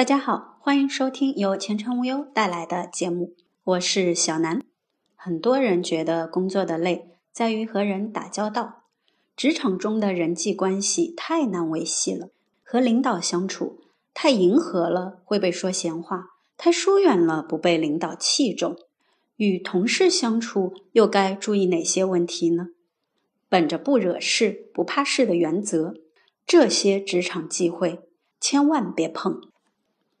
大家好，欢迎收听由前程无忧带来的节目，我是小南。很多人觉得工作的累在于和人打交道，职场中的人际关系太难维系了，和领导相处太迎合了会被说闲话，太疏远了不被领导器重。与同事相处又该注意哪些问题呢？本着不惹事、不怕事的原则，这些职场忌讳千万别碰。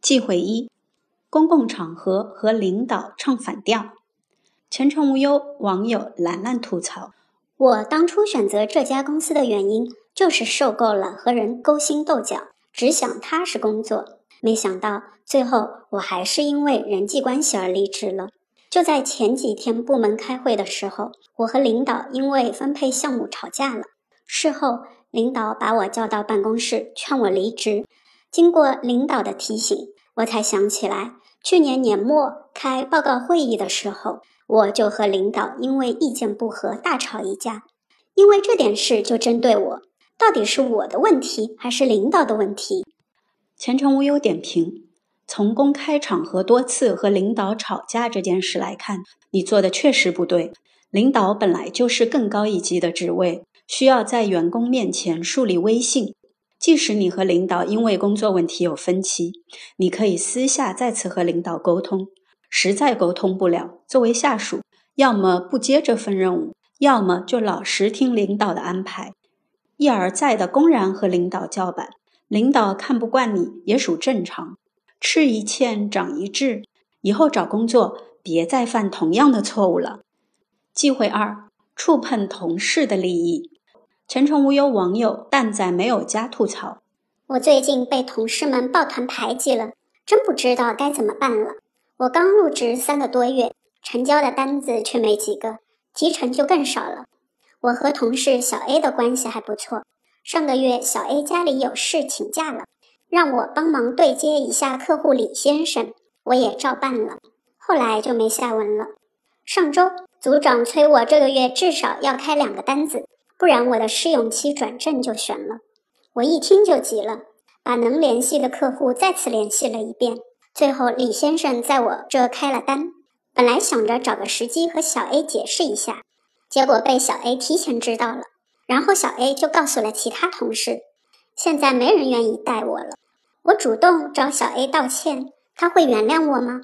忌讳一：公共场合和领导唱反调。前程无忧网友兰兰吐槽：“我当初选择这家公司的原因，就是受够了和人勾心斗角，只想踏实工作。没想到最后我还是因为人际关系而离职了。就在前几天部门开会的时候，我和领导因为分配项目吵架了。事后，领导把我叫到办公室，劝我离职。”经过领导的提醒，我才想起来，去年年末开报告会议的时候，我就和领导因为意见不合大吵一架。因为这点事就针对我，到底是我的问题还是领导的问题？前程无忧点评：从公开场合多次和领导吵架这件事来看，你做的确实不对。领导本来就是更高一级的职位，需要在员工面前树立威信。即使你和领导因为工作问题有分歧，你可以私下再次和领导沟通。实在沟通不了，作为下属，要么不接这份任务，要么就老实听领导的安排。一而再的公然和领导叫板，领导看不惯你也属正常。吃一堑长一智，以后找工作别再犯同样的错误了。忌讳二：触碰同事的利益。前程无忧网友蛋仔没有家吐槽：我最近被同事们抱团排挤了，真不知道该怎么办了。我刚入职三个多月，成交的单子却没几个，提成就更少了。我和同事小 A 的关系还不错，上个月小 A 家里有事请假了，让我帮忙对接一下客户李先生，我也照办了。后来就没下文了。上周组长催我这个月至少要开两个单子。不然我的试用期转正就悬了。我一听就急了，把能联系的客户再次联系了一遍。最后李先生在我这开了单。本来想着找个时机和小 A 解释一下，结果被小 A 提前知道了，然后小 A 就告诉了其他同事。现在没人愿意带我了。我主动找小 A 道歉，他会原谅我吗？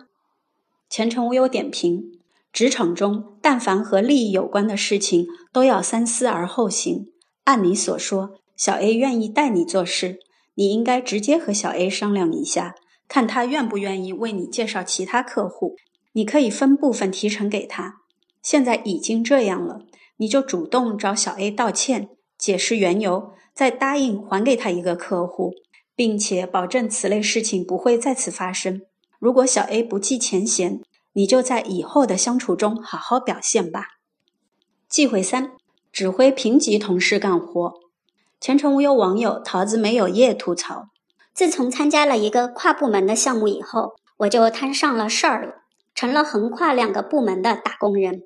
前程无忧点评。职场中，但凡和利益有关的事情，都要三思而后行。按你所说，小 A 愿意带你做事，你应该直接和小 A 商量一下，看他愿不愿意为你介绍其他客户。你可以分部分提成给他。现在已经这样了，你就主动找小 A 道歉，解释缘由，再答应还给他一个客户，并且保证此类事情不会再次发生。如果小 A 不计前嫌，你就在以后的相处中好好表现吧。忌讳三：指挥平级同事干活。前程无忧网友桃子没有叶吐槽：自从参加了一个跨部门的项目以后，我就摊上了事儿了，成了横跨两个部门的打工人。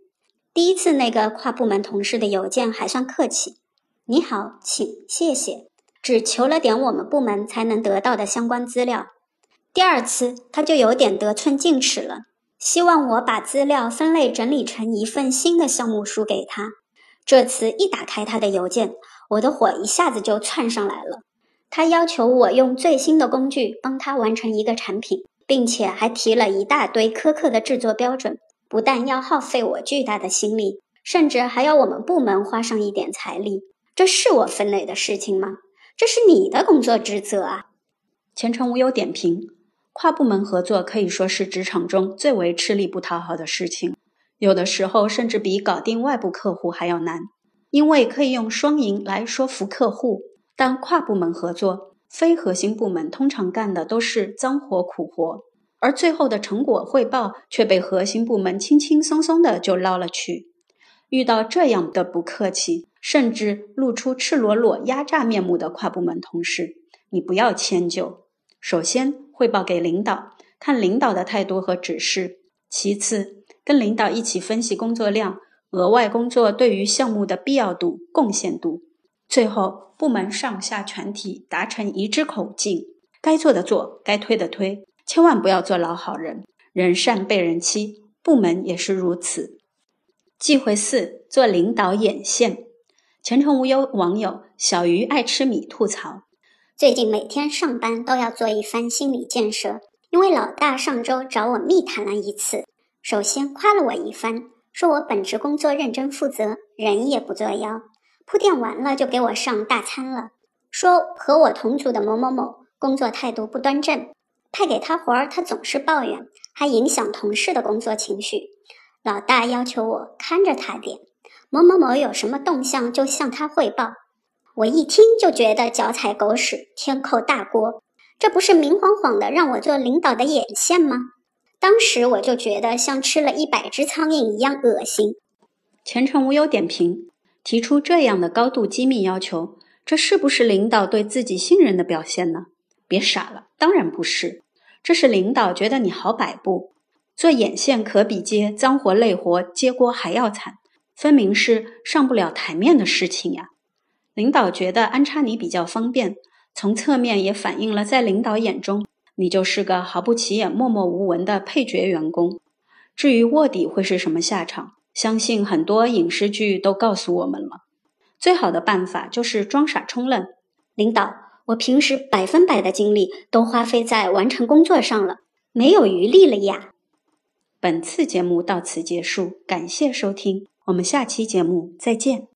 第一次那个跨部门同事的邮件还算客气，你好，请，谢谢，只求了点我们部门才能得到的相关资料。第二次他就有点得寸进尺了。希望我把资料分类整理成一份新的项目书给他。这次一打开他的邮件，我的火一下子就窜上来了。他要求我用最新的工具帮他完成一个产品，并且还提了一大堆苛刻的制作标准，不但要耗费我巨大的心力，甚至还要我们部门花上一点财力。这是我分内的事情吗？这是你的工作职责啊！前程无忧点评。跨部门合作可以说是职场中最为吃力不讨好的事情，有的时候甚至比搞定外部客户还要难。因为可以用双赢来说服客户，但跨部门合作，非核心部门通常干的都是脏活苦活，而最后的成果汇报却被核心部门轻轻松松的就捞了去。遇到这样的不客气，甚至露出赤裸裸压榨面目的跨部门同事，你不要迁就。首先汇报给领导，看领导的态度和指示；其次跟领导一起分析工作量、额外工作对于项目的必要度、贡献度；最后部门上下全体达成一致口径，该做的做，该推的推，千万不要做老好人。人善被人欺，部门也是如此。忌讳四：做领导眼线。前程无忧网友小鱼爱吃米吐槽：最近每天上班都要做一番心理建设，因为老大上周找我密谈了一次，首先夸了我一番，说我本职工作认真负责，人也不作妖。铺垫完了就给我上大餐了，说和我同组的某某某工作态度不端正，派给他活儿他总是抱怨，还影响同事的工作情绪。老大要求我看着他点。某某某有什么动向就向他汇报，我一听就觉得脚踩狗屎，天扣大锅，这不是明晃晃的让我做领导的眼线吗？当时我就觉得像吃了一百只苍蝇一样恶心。前程无忧点评：提出这样的高度机密要求，这是不是领导对自己信任的表现呢？别傻了，当然不是，这是领导觉得你好摆布。做眼线可比接脏活累活接锅还要惨。分明是上不了台面的事情呀！领导觉得安插你比较方便，从侧面也反映了在领导眼中，你就是个毫不起眼、默默无闻的配角员工。至于卧底会是什么下场，相信很多影视剧都告诉我们了。最好的办法就是装傻充愣。领导，我平时百分百的精力都花费在完成工作上了，没有余力了呀。本次节目到此结束，感谢收听。我们下期节目再见。